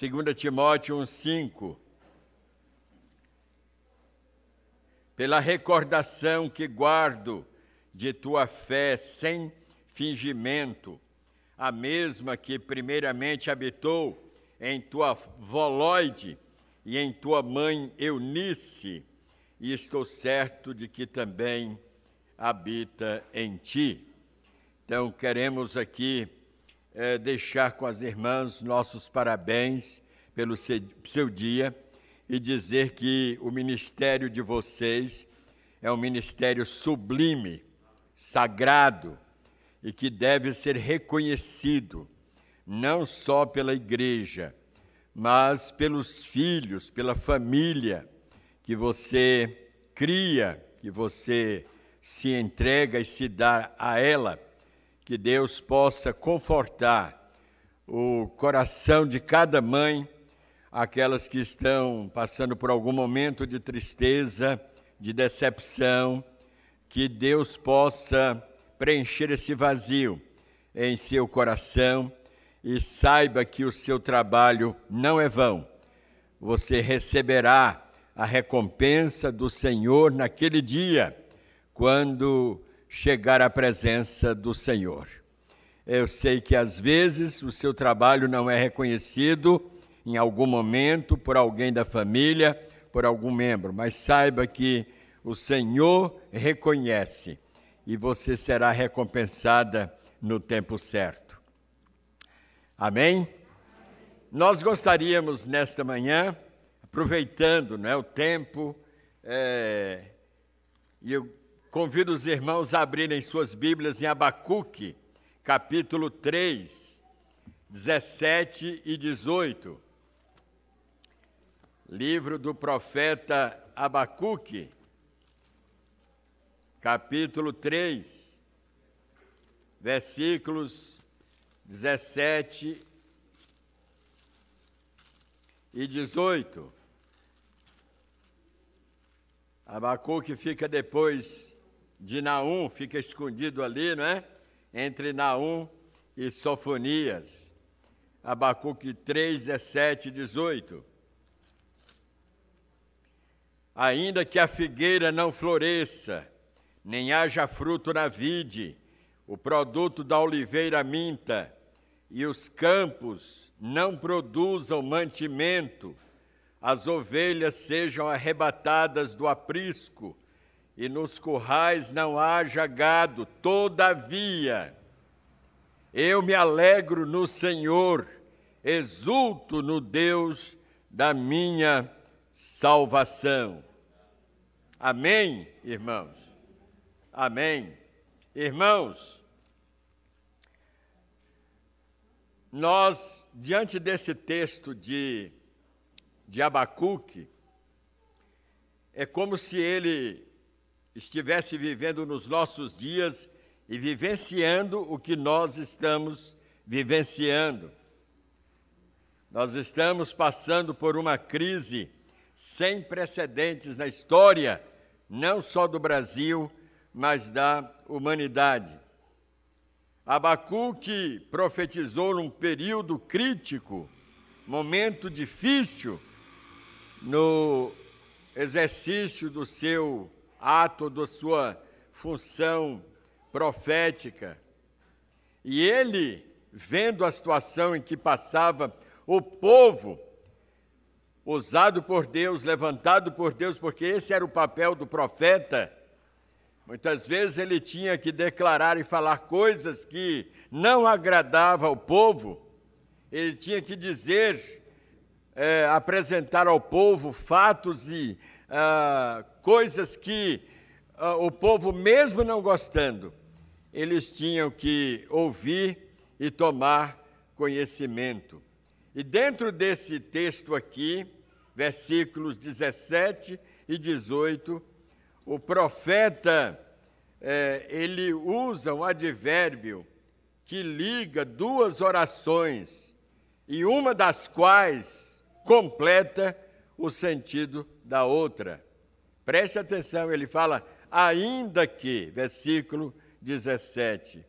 2 Timóteo 1,5. Pela recordação que guardo de tua fé sem fingimento, a mesma que primeiramente habitou em tua Voloide e em tua mãe Eunice, e estou certo de que também habita em ti. Então, queremos aqui é, deixar com as irmãs nossos parabéns pelo seu dia e dizer que o ministério de vocês é um ministério sublime, sagrado e que deve ser reconhecido não só pela igreja, mas pelos filhos, pela família que você cria, que você se entrega e se dá a ela, que Deus possa confortar o coração de cada mãe, aquelas que estão passando por algum momento de tristeza, de decepção, que Deus possa preencher esse vazio em seu coração e saiba que o seu trabalho não é vão. Você receberá a recompensa do Senhor naquele dia quando chegar à presença do Senhor. Eu sei que às vezes o seu trabalho não é reconhecido em algum momento por alguém da família, por algum membro, mas saiba que o Senhor reconhece e você será recompensada no tempo certo. Amém? Nós gostaríamos nesta manhã, aproveitando né, o tempo, é, e eu Convido os irmãos a abrirem suas Bíblias em Abacuque, capítulo 3, 17 e 18. Livro do profeta Abacuque, capítulo 3, versículos 17 e 18. Abacuque fica depois de Naum, fica escondido ali, não é? Entre Naum e Sofonias. Abacuque 3, 17 e 18. Ainda que a figueira não floresça, nem haja fruto na vide, o produto da oliveira minta, e os campos não produzam mantimento, as ovelhas sejam arrebatadas do aprisco, e nos currais não haja gado, todavia, eu me alegro no Senhor, exulto no Deus da minha salvação. Amém, irmãos? Amém. Irmãos, nós, diante desse texto de, de Abacuque, é como se ele estivesse vivendo nos nossos dias e vivenciando o que nós estamos vivenciando. Nós estamos passando por uma crise sem precedentes na história, não só do Brasil, mas da humanidade. Abacuque profetizou num período crítico, momento difícil no exercício do seu ato da sua função profética. E ele, vendo a situação em que passava o povo, usado por Deus, levantado por Deus, porque esse era o papel do profeta, muitas vezes ele tinha que declarar e falar coisas que não agradavam ao povo, ele tinha que dizer, é, apresentar ao povo fatos e ah, coisas que ah, o povo, mesmo não gostando, eles tinham que ouvir e tomar conhecimento. E dentro desse texto aqui, versículos 17 e 18, o profeta eh, ele usa um advérbio que liga duas orações e uma das quais completa o sentido da outra. Preste atenção, ele fala, ainda que, versículo 17,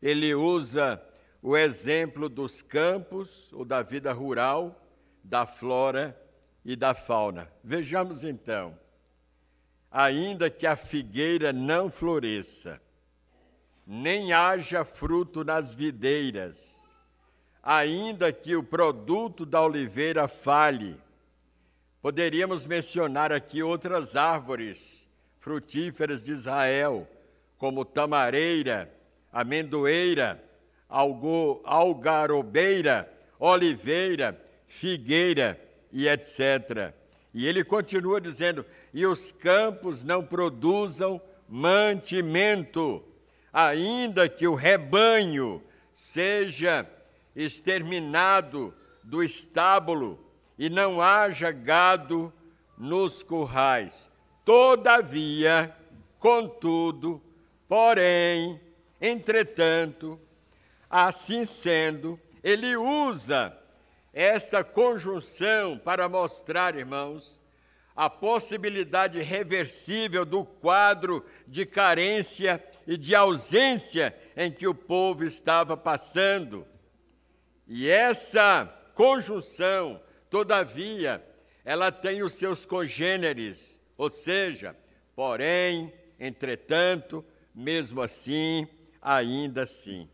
ele usa o exemplo dos campos ou da vida rural da flora e da fauna. Vejamos então. Ainda que a figueira não floresça, nem haja fruto nas videiras, ainda que o produto da oliveira falhe. Poderíamos mencionar aqui outras árvores frutíferas de Israel, como tamareira, amendoeira, algarobeira, oliveira, figueira e etc. E ele continua dizendo: e os campos não produzam mantimento ainda que o rebanho seja exterminado do estábulo e não haja gado nos currais. Todavia, contudo, porém, entretanto, assim sendo, ele usa esta conjunção para mostrar, irmãos, a possibilidade reversível do quadro de carência e de ausência em que o povo estava passando. E essa conjunção, todavia, ela tem os seus congêneres, ou seja, porém, entretanto, mesmo assim, ainda assim.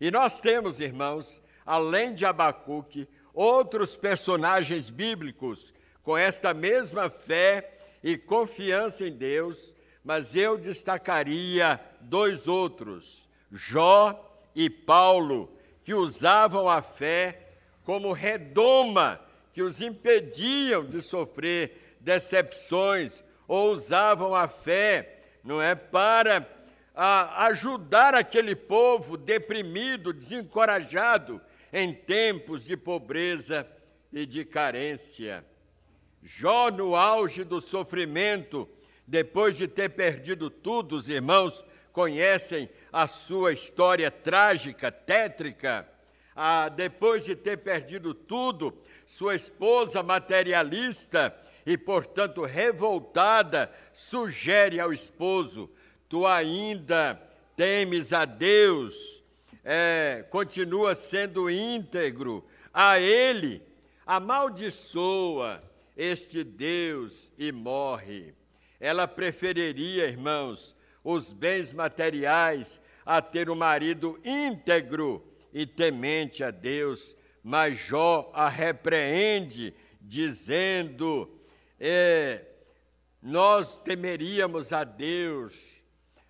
E nós temos, irmãos, além de Abacuque, outros personagens bíblicos com esta mesma fé e confiança em Deus, mas eu destacaria dois outros, Jó e Paulo, que usavam a fé como redoma que os impediam de sofrer decepções, ou usavam a fé, não é, para a, ajudar aquele povo deprimido, desencorajado em tempos de pobreza e de carência. Jó, no auge do sofrimento, depois de ter perdido tudo, os irmãos conhecem a sua história trágica, tétrica. Ah, depois de ter perdido tudo, sua esposa materialista e, portanto, revoltada, sugere ao esposo: Tu ainda temes a Deus, é, continua sendo íntegro a Ele, amaldiçoa este Deus e morre. Ela preferiria, irmãos, os bens materiais a ter um marido íntegro e temente a Deus, mas Jó a repreende, dizendo: é, Nós temeríamos a Deus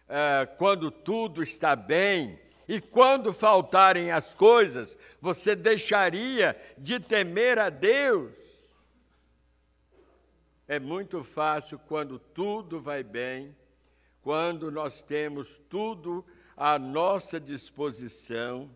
é, quando tudo está bem, e quando faltarem as coisas, você deixaria de temer a Deus? É muito fácil quando tudo vai bem, quando nós temos tudo à nossa disposição.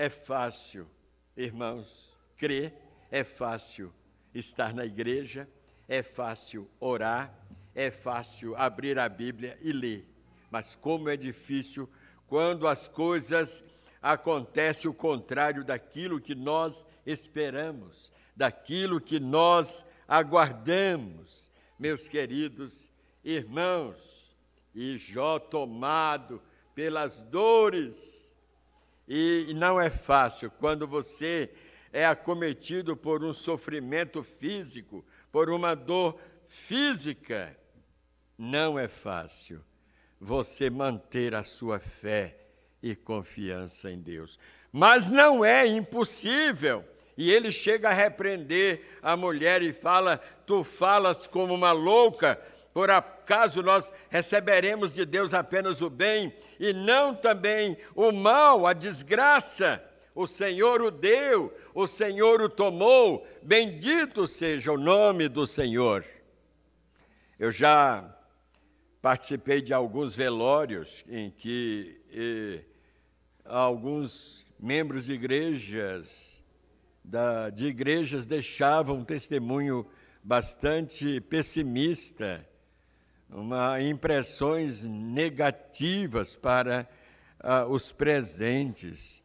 É fácil, irmãos, crer, é fácil estar na igreja, é fácil orar, é fácil abrir a Bíblia e ler. Mas como é difícil quando as coisas acontecem o contrário daquilo que nós esperamos, daquilo que nós aguardamos, meus queridos irmãos, e Jó tomado pelas dores. E não é fácil quando você é acometido por um sofrimento físico, por uma dor física. Não é fácil você manter a sua fé e confiança em Deus. Mas não é impossível e ele chega a repreender a mulher e fala: Tu falas como uma louca, por acaso nós receberemos de Deus apenas o bem e não também o mal, a desgraça? O Senhor o deu, o Senhor o tomou, bendito seja o nome do Senhor. Eu já participei de alguns velórios em que eh, alguns membros de igrejas da, de igrejas deixavam um testemunho bastante pessimista, uma impressões negativas para uh, os presentes,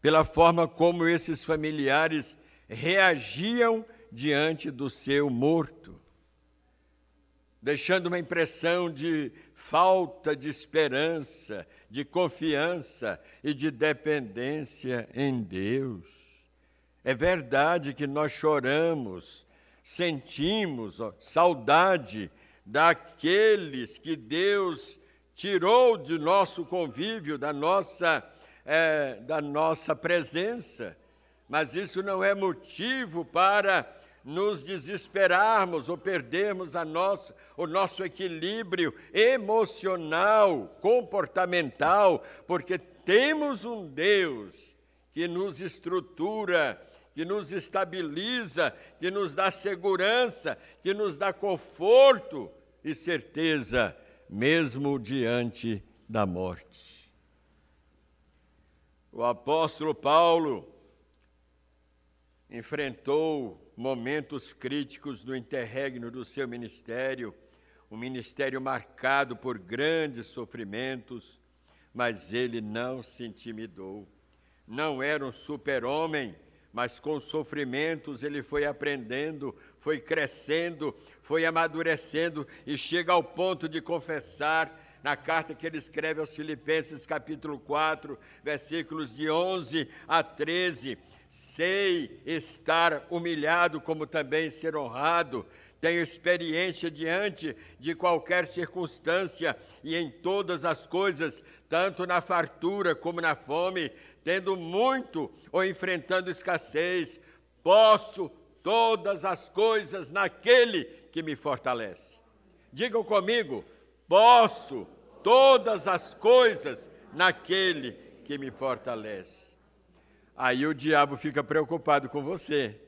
pela forma como esses familiares reagiam diante do seu morto, deixando uma impressão de falta de esperança, de confiança e de dependência em Deus. É verdade que nós choramos, sentimos saudade daqueles que Deus tirou de nosso convívio, da nossa, é, da nossa presença, mas isso não é motivo para nos desesperarmos ou perdermos a nossa, o nosso equilíbrio emocional, comportamental, porque temos um Deus que nos estrutura, que nos estabiliza, que nos dá segurança, que nos dá conforto e certeza, mesmo diante da morte. O apóstolo Paulo enfrentou momentos críticos do interregno do seu ministério, um ministério marcado por grandes sofrimentos, mas ele não se intimidou. Não era um super-homem, mas com sofrimentos ele foi aprendendo, foi crescendo, foi amadurecendo e chega ao ponto de confessar na carta que ele escreve aos Filipenses, capítulo 4, versículos de 11 a 13 Sei estar humilhado, como também ser honrado. Tenho experiência diante de qualquer circunstância e em todas as coisas, tanto na fartura como na fome, tendo muito ou enfrentando escassez. Posso todas as coisas naquele que me fortalece. Digam comigo: posso todas as coisas naquele que me fortalece. Aí o diabo fica preocupado com você,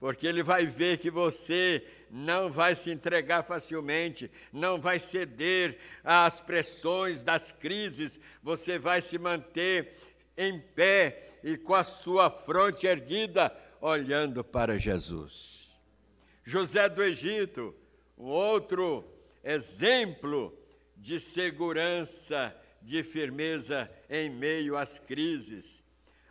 porque ele vai ver que você não vai se entregar facilmente, não vai ceder às pressões das crises, você vai se manter em pé e com a sua fronte erguida, olhando para Jesus. José do Egito, um outro exemplo de segurança, de firmeza em meio às crises.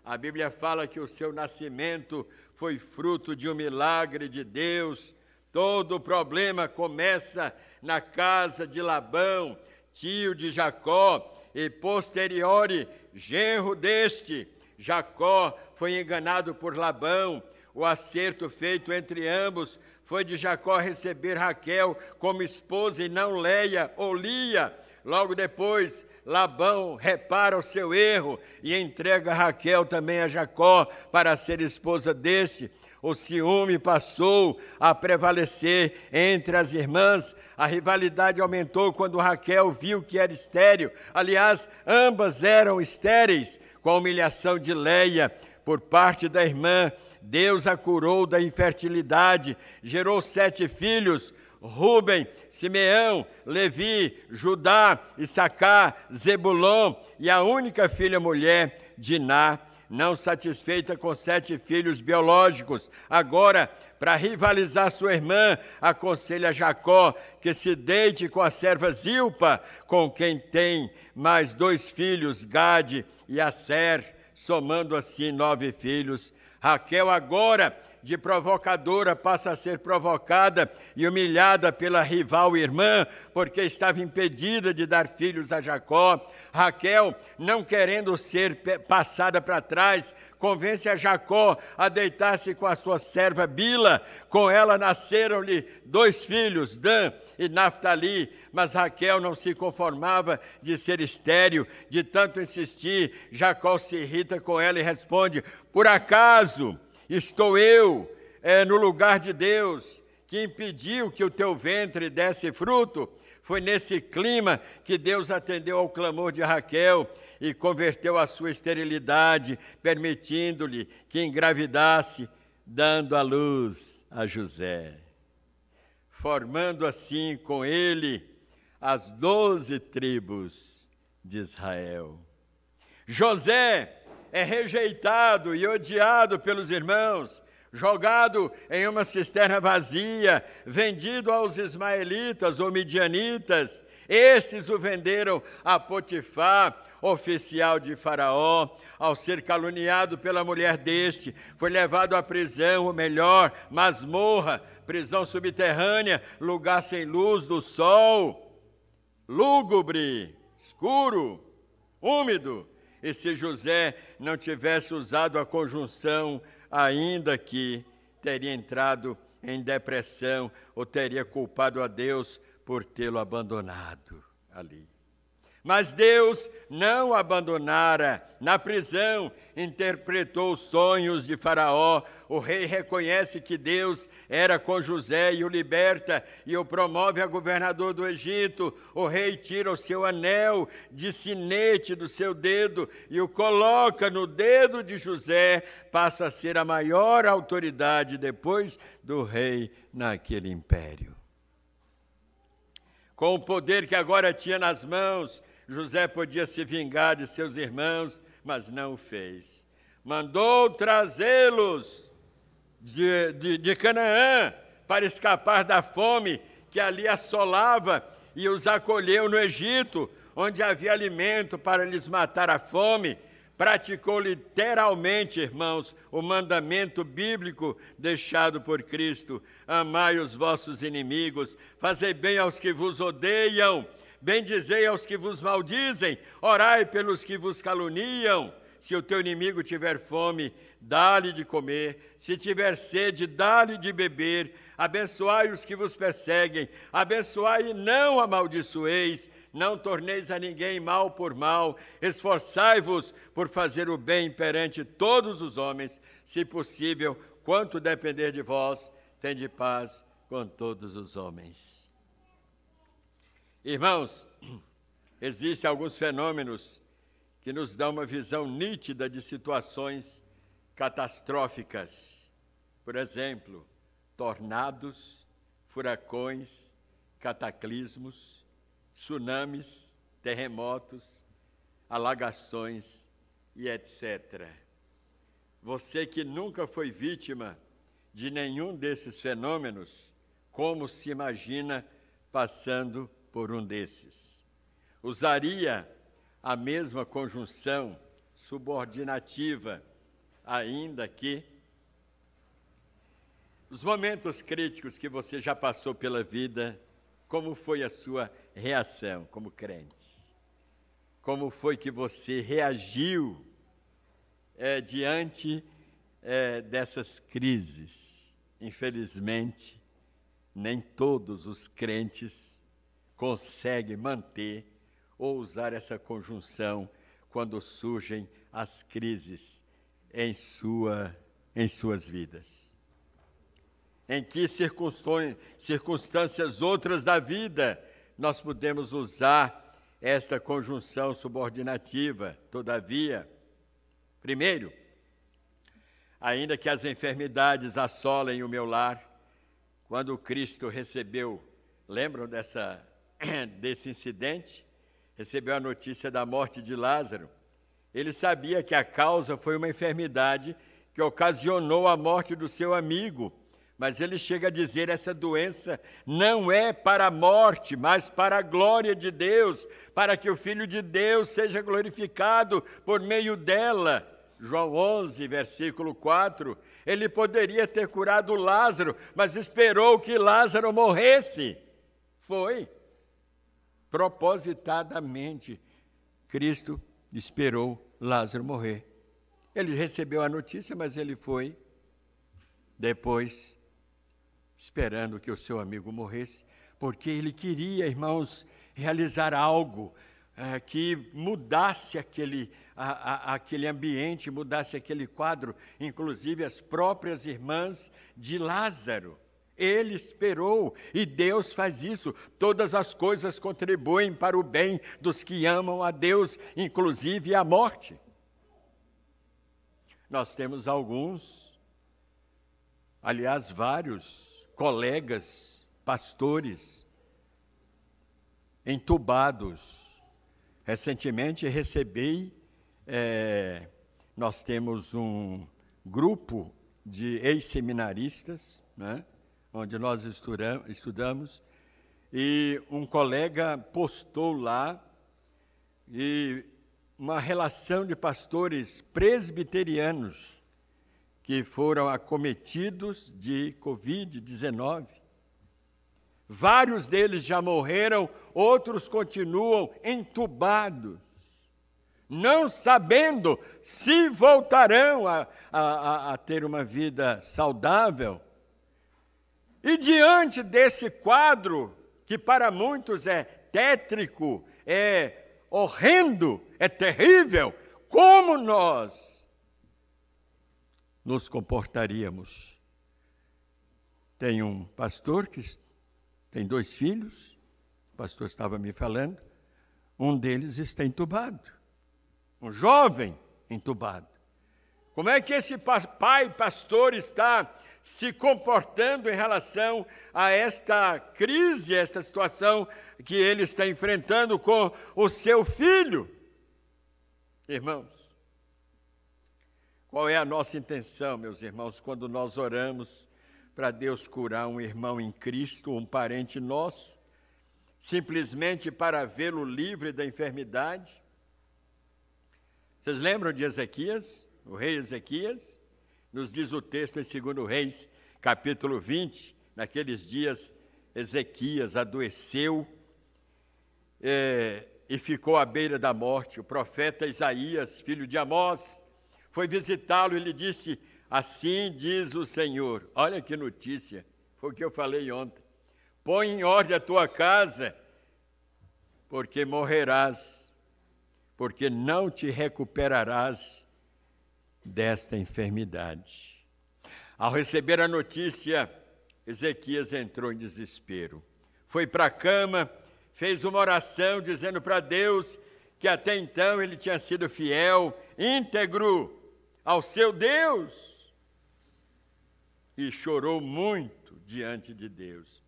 A Bíblia fala que o seu nascimento foi fruto de um milagre de Deus. Todo o problema começa na casa de Labão, tio de Jacó, e posteriori genro deste. Jacó foi enganado por Labão. O acerto feito entre ambos foi de Jacó receber Raquel como esposa e não Leia ou Lia. Logo depois, Labão repara o seu erro e entrega Raquel também a Jacó para ser esposa deste. O ciúme passou a prevalecer entre as irmãs. A rivalidade aumentou quando Raquel viu que era estéril. Aliás, ambas eram estéreis. Com a humilhação de Leia por parte da irmã, Deus a curou da infertilidade, gerou sete filhos. Ruben, Simeão, Levi, Judá, Issacar, Zebulon e a única filha mulher, Diná, não satisfeita com sete filhos biológicos. Agora, para rivalizar sua irmã, aconselha Jacó que se deite com a serva Zilpa, com quem tem mais dois filhos, Gade e Aser, somando assim nove filhos. Raquel agora de provocadora passa a ser provocada e humilhada pela rival irmã, porque estava impedida de dar filhos a Jacó. Raquel, não querendo ser passada para trás, convence a Jacó a deitar-se com a sua serva Bila. Com ela nasceram-lhe dois filhos, Dan e Naphtali, mas Raquel não se conformava de ser estéril, de tanto insistir. Jacó se irrita com ela e responde: Por acaso Estou eu é, no lugar de Deus, que impediu que o teu ventre desse fruto. Foi nesse clima que Deus atendeu ao clamor de Raquel e converteu a sua esterilidade, permitindo-lhe que engravidasse, dando a luz a José, formando assim com ele as doze tribos de Israel. José é rejeitado e odiado pelos irmãos, jogado em uma cisterna vazia, vendido aos ismaelitas ou midianitas. Esses o venderam a Potifar, oficial de Faraó. Ao ser caluniado pela mulher deste, foi levado à prisão, ou melhor, masmorra, prisão subterrânea, lugar sem luz do sol, lúgubre, escuro, úmido e se José não tivesse usado a conjunção ainda que teria entrado em depressão ou teria culpado a Deus por tê-lo abandonado ali. Mas Deus não abandonara. Na prisão, interpretou os sonhos de Faraó. O rei reconhece que Deus era com José e o liberta e o promove a governador do Egito. O rei tira o seu anel de sinete do seu dedo e o coloca no dedo de José. Passa a ser a maior autoridade depois do rei naquele império. Com o poder que agora tinha nas mãos, José podia se vingar de seus irmãos, mas não o fez. Mandou trazê-los de, de, de Canaã para escapar da fome que ali assolava e os acolheu no Egito, onde havia alimento para lhes matar a fome. Praticou literalmente, irmãos, o mandamento bíblico deixado por Cristo: amai os vossos inimigos, fazei bem aos que vos odeiam Bendizei aos que vos maldizem, orai pelos que vos caluniam. Se o teu inimigo tiver fome, dá-lhe de comer. Se tiver sede, dá-lhe de beber. Abençoai os que vos perseguem. Abençoai e não amaldiçoeis. Não torneis a ninguém mal por mal. Esforçai-vos por fazer o bem perante todos os homens. Se possível, quanto depender de vós, tende paz com todos os homens. Irmãos, existem alguns fenômenos que nos dão uma visão nítida de situações catastróficas. Por exemplo, tornados, furacões, cataclismos, tsunamis, terremotos, alagações e etc. Você que nunca foi vítima de nenhum desses fenômenos, como se imagina passando por um desses. Usaria a mesma conjunção subordinativa, ainda que os momentos críticos que você já passou pela vida, como foi a sua reação como crente? Como foi que você reagiu é, diante é, dessas crises? Infelizmente, nem todos os crentes consegue manter ou usar essa conjunção quando surgem as crises em, sua, em suas vidas. Em que circunstâncias outras da vida nós podemos usar esta conjunção subordinativa? Todavia, primeiro, ainda que as enfermidades assolem o meu lar, quando Cristo recebeu, lembram dessa desse incidente, recebeu a notícia da morte de Lázaro. Ele sabia que a causa foi uma enfermidade que ocasionou a morte do seu amigo. Mas ele chega a dizer: essa doença não é para a morte, mas para a glória de Deus, para que o Filho de Deus seja glorificado por meio dela. João 11, versículo 4. Ele poderia ter curado Lázaro, mas esperou que Lázaro morresse. Foi propositadamente, Cristo esperou Lázaro morrer. Ele recebeu a notícia, mas ele foi depois esperando que o seu amigo morresse, porque ele queria, irmãos, realizar algo é, que mudasse aquele, a, a, aquele ambiente, mudasse aquele quadro, inclusive as próprias irmãs de Lázaro. Ele esperou e Deus faz isso. Todas as coisas contribuem para o bem dos que amam a Deus, inclusive a morte. Nós temos alguns, aliás, vários colegas, pastores, entubados. Recentemente recebi, é, nós temos um grupo de ex-seminaristas, né? Onde nós estudamos, e um colega postou lá e uma relação de pastores presbiterianos que foram acometidos de Covid-19. Vários deles já morreram, outros continuam entubados. não sabendo se voltarão a, a, a ter uma vida saudável. E diante desse quadro, que para muitos é tétrico, é horrendo, é terrível, como nós nos comportaríamos? Tem um pastor que tem dois filhos, o pastor estava me falando, um deles está entubado, um jovem entubado. Como é que esse pai pastor está se comportando em relação a esta crise, esta situação que ele está enfrentando com o seu filho? Irmãos, qual é a nossa intenção, meus irmãos, quando nós oramos para Deus curar um irmão em Cristo, um parente nosso, simplesmente para vê-lo livre da enfermidade? Vocês lembram de Ezequias, o rei Ezequias? Nos diz o texto em 2 Reis, capítulo 20, naqueles dias Ezequias adoeceu é, e ficou à beira da morte. O profeta Isaías, filho de Amós, foi visitá-lo e lhe disse: Assim diz o Senhor. Olha que notícia, foi o que eu falei ontem. Põe em ordem a tua casa, porque morrerás, porque não te recuperarás desta enfermidade. Ao receber a notícia, Ezequias entrou em desespero. Foi para a cama, fez uma oração dizendo para Deus que até então ele tinha sido fiel, íntegro ao seu Deus e chorou muito diante de Deus.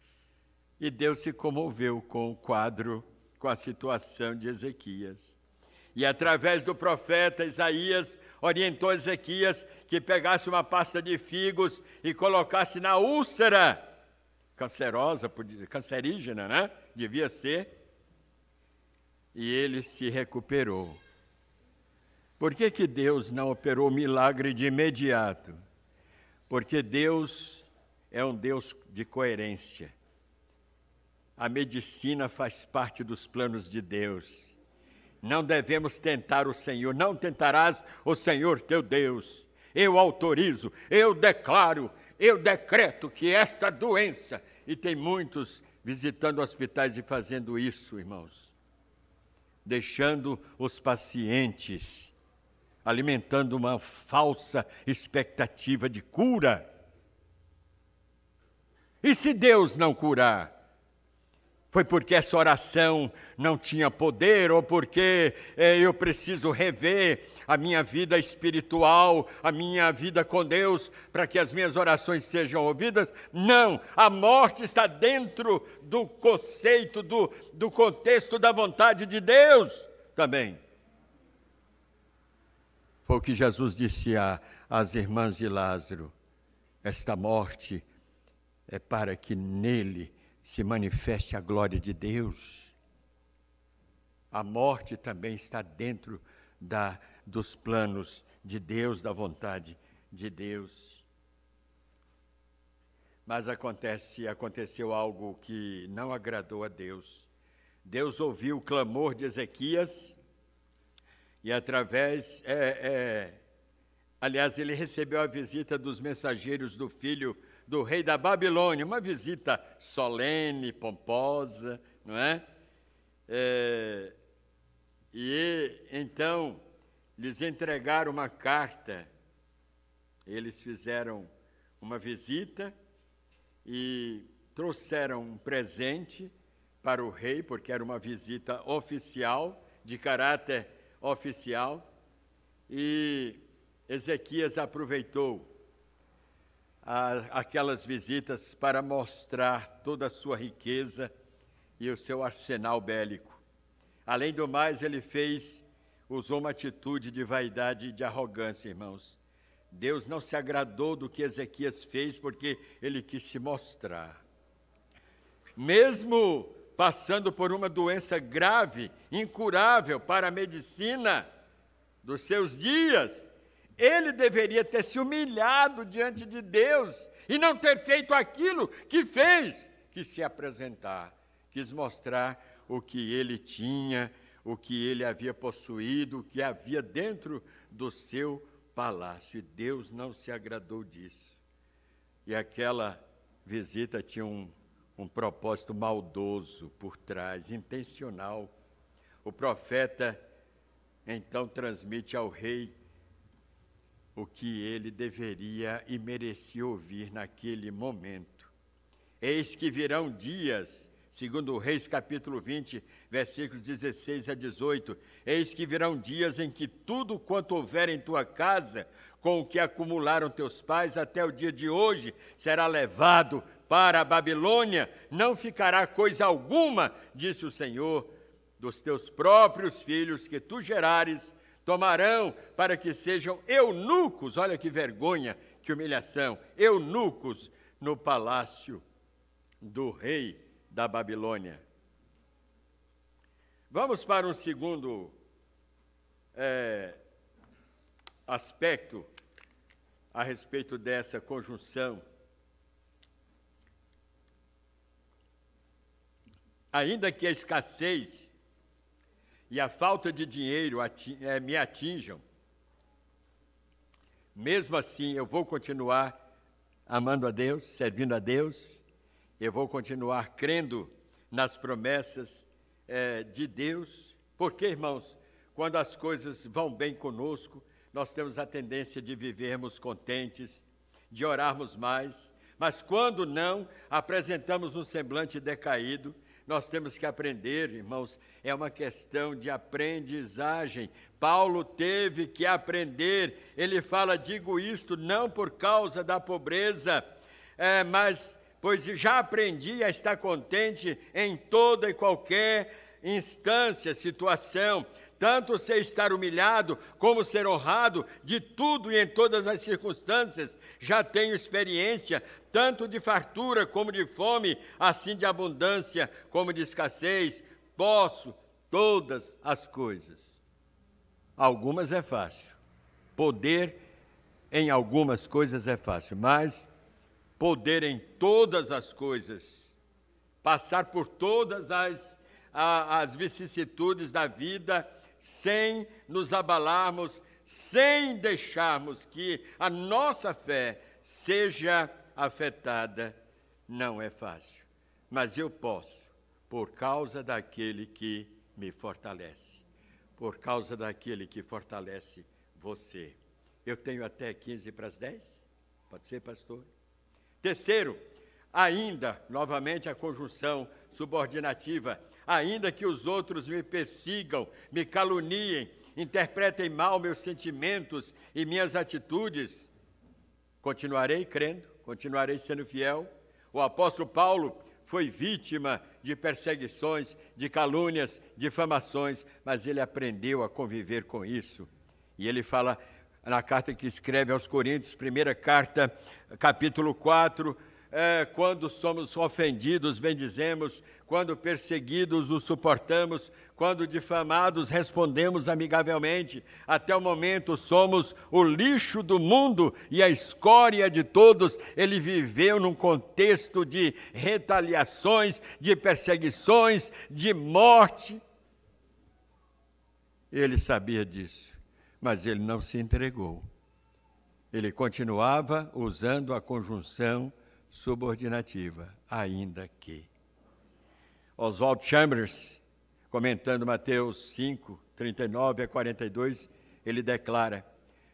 E Deus se comoveu com o quadro, com a situação de Ezequias. E através do profeta Isaías, orientou Ezequias que pegasse uma pasta de figos e colocasse na úlcera, cancerosa, cancerígena, né? Devia ser. E ele se recuperou. Por que, que Deus não operou milagre de imediato? porque Deus é um Deus de coerência. A medicina faz parte dos planos de Deus. Não devemos tentar o Senhor, não tentarás o Senhor teu Deus. Eu autorizo, eu declaro, eu decreto que esta doença, e tem muitos visitando hospitais e fazendo isso, irmãos, deixando os pacientes alimentando uma falsa expectativa de cura. E se Deus não curar? Foi porque essa oração não tinha poder ou porque é, eu preciso rever a minha vida espiritual, a minha vida com Deus, para que as minhas orações sejam ouvidas? Não, a morte está dentro do conceito, do, do contexto da vontade de Deus também. Foi o que Jesus disse às irmãs de Lázaro: esta morte é para que nele se manifeste a glória de Deus. A morte também está dentro da, dos planos de Deus, da vontade de Deus. Mas acontece, aconteceu algo que não agradou a Deus. Deus ouviu o clamor de Ezequias e através, é, é, aliás, ele recebeu a visita dos mensageiros do filho do rei da Babilônia, uma visita solene, pomposa, não é? é e então lhes entregaram uma carta, eles fizeram uma visita e trouxeram um presente para o rei, porque era uma visita oficial, de caráter oficial e Ezequias aproveitou a, aquelas visitas para mostrar toda a sua riqueza e o seu arsenal bélico. Além do mais, ele fez, usou uma atitude de vaidade e de arrogância, irmãos. Deus não se agradou do que Ezequias fez porque ele quis se mostrar. Mesmo passando por uma doença grave, incurável para a medicina dos seus dias, ele deveria ter se humilhado diante de Deus e não ter feito aquilo que fez, que se apresentar, quis mostrar o que ele tinha, o que ele havia possuído, o que havia dentro do seu palácio. E Deus não se agradou disso. E aquela visita tinha um, um propósito maldoso por trás, intencional. O profeta então transmite ao rei o que ele deveria e merecia ouvir naquele momento. Eis que virão dias, segundo Reis capítulo 20, versículos 16 a 18, eis que virão dias em que tudo quanto houver em tua casa, com o que acumularam teus pais até o dia de hoje, será levado para a Babilônia, não ficará coisa alguma, disse o Senhor, dos teus próprios filhos que tu gerares, tomarão para que sejam eunucos, olha que vergonha, que humilhação, eunucos no palácio do rei da Babilônia. Vamos para um segundo é, aspecto a respeito dessa conjunção. Ainda que a escassez e a falta de dinheiro é, me atinjam, mesmo assim eu vou continuar amando a Deus, servindo a Deus, eu vou continuar crendo nas promessas é, de Deus, porque, irmãos, quando as coisas vão bem conosco, nós temos a tendência de vivermos contentes, de orarmos mais, mas quando não, apresentamos um semblante decaído, nós temos que aprender, irmãos, é uma questão de aprendizagem. Paulo teve que aprender, ele fala: digo isto não por causa da pobreza, é, mas pois já aprendi a estar contente em toda e qualquer instância, situação, tanto ser estar humilhado como ser honrado, de tudo e em todas as circunstâncias, já tenho experiência, tanto de fartura como de fome, assim de abundância como de escassez, posso todas as coisas. Algumas é fácil. Poder em algumas coisas é fácil, mas poder em todas as coisas, passar por todas as, as vicissitudes da vida, sem nos abalarmos, sem deixarmos que a nossa fé seja afetada, não é fácil. Mas eu posso, por causa daquele que me fortalece, por causa daquele que fortalece você. Eu tenho até 15 para as 10? Pode ser, pastor? Terceiro, ainda, novamente a conjunção subordinativa, ainda que os outros me persigam, me caluniem, interpretem mal meus sentimentos e minhas atitudes, continuarei crendo, continuarei sendo fiel. O apóstolo Paulo foi vítima de perseguições, de calúnias, difamações, mas ele aprendeu a conviver com isso. E ele fala na carta que escreve aos Coríntios, primeira carta, capítulo 4, é, quando somos ofendidos, bendizemos, quando perseguidos, os suportamos, quando difamados, respondemos amigavelmente. Até o momento, somos o lixo do mundo e a escória de todos. Ele viveu num contexto de retaliações, de perseguições, de morte. Ele sabia disso, mas ele não se entregou. Ele continuava usando a conjunção subordinativa, ainda que. Oswald Chambers, comentando Mateus 5, 39 a 42, ele declara: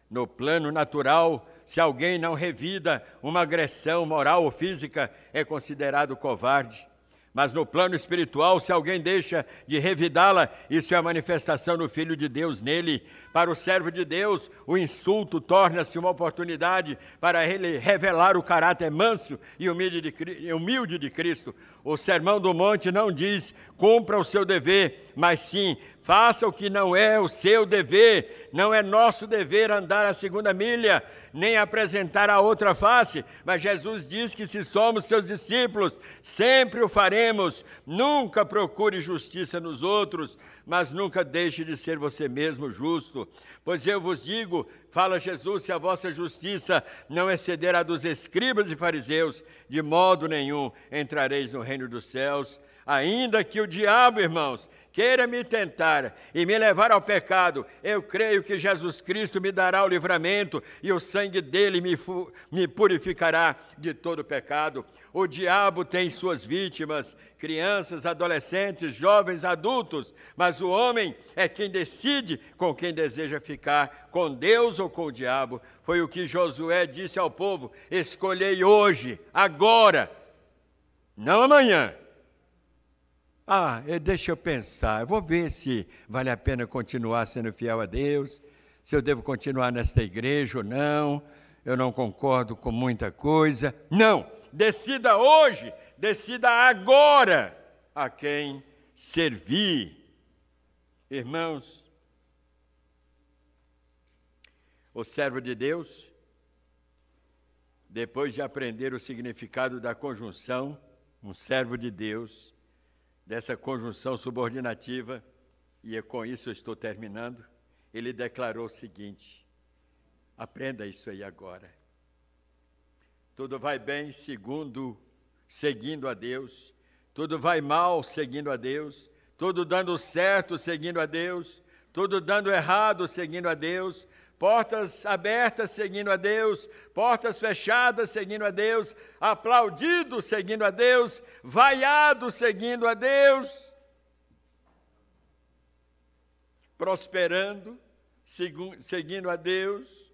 No plano natural, se alguém não revida uma agressão moral ou física, é considerado covarde. Mas no plano espiritual, se alguém deixa de revidá-la, isso é a manifestação do Filho de Deus nele. Para o servo de Deus, o insulto torna-se uma oportunidade para ele revelar o caráter manso e humilde de, Cristo. O sermão do monte não diz cumpra o seu dever, mas sim faça o que não é o seu dever. Não é nosso dever andar a segunda milha, nem apresentar a outra face, mas Jesus diz que se somos seus discípulos, sempre o faremos. Nunca procure justiça nos outros, mas nunca deixe de ser você mesmo justo. Pois eu vos digo, fala Jesus, se a vossa justiça não exceder a dos escribas e fariseus, de modo nenhum entrareis no reino dos céus. Ainda que o diabo, irmãos, queira me tentar e me levar ao pecado, eu creio que Jesus Cristo me dará o livramento e o sangue dele me, me purificará de todo pecado. O diabo tem suas vítimas, crianças, adolescentes, jovens, adultos, mas o homem é quem decide com quem deseja ficar, com Deus ou com o diabo. Foi o que Josué disse ao povo: escolhei hoje, agora, não amanhã ah, deixa eu pensar, eu vou ver se vale a pena continuar sendo fiel a Deus, se eu devo continuar nesta igreja ou não, eu não concordo com muita coisa. Não, decida hoje, decida agora a quem servir. Irmãos, o servo de Deus, depois de aprender o significado da conjunção, um servo de Deus, dessa conjunção subordinativa, e é com isso eu estou terminando, ele declarou o seguinte: aprenda isso aí agora. Tudo vai bem segundo, seguindo a Deus, tudo vai mal seguindo a Deus, tudo dando certo seguindo a Deus, tudo dando errado seguindo a Deus, portas abertas seguindo a Deus, portas fechadas seguindo a Deus, aplaudido seguindo a Deus, vaiado seguindo a Deus, prosperando seguindo a Deus,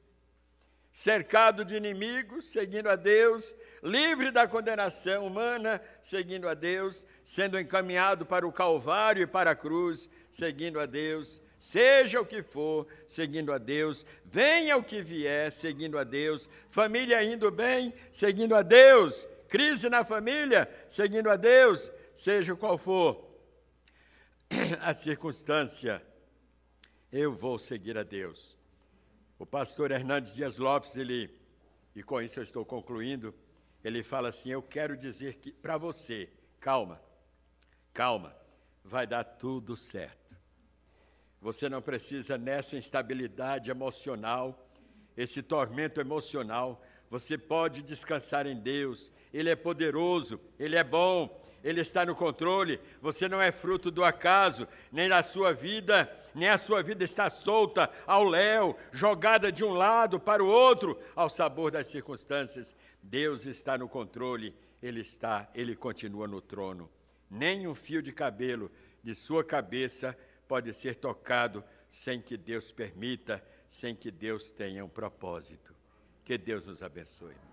cercado de inimigos seguindo a Deus, livre da condenação humana seguindo a Deus, sendo encaminhado para o Calvário e para a cruz seguindo a Deus seja o que for, seguindo a Deus, venha o que vier, seguindo a Deus, família indo bem, seguindo a Deus, crise na família, seguindo a Deus, seja qual for a circunstância, eu vou seguir a Deus. O pastor Hernandes Dias Lopes, ele, e com isso eu estou concluindo, ele fala assim: Eu quero dizer que para você, calma, calma, vai dar tudo certo. Você não precisa nessa instabilidade emocional, esse tormento emocional. Você pode descansar em Deus. Ele é poderoso, ele é bom, ele está no controle. Você não é fruto do acaso, nem na sua vida, nem a sua vida está solta ao léu, jogada de um lado para o outro, ao sabor das circunstâncias. Deus está no controle, ele está, ele continua no trono. Nem um fio de cabelo de sua cabeça pode ser tocado sem que Deus permita, sem que Deus tenha um propósito. Que Deus nos abençoe.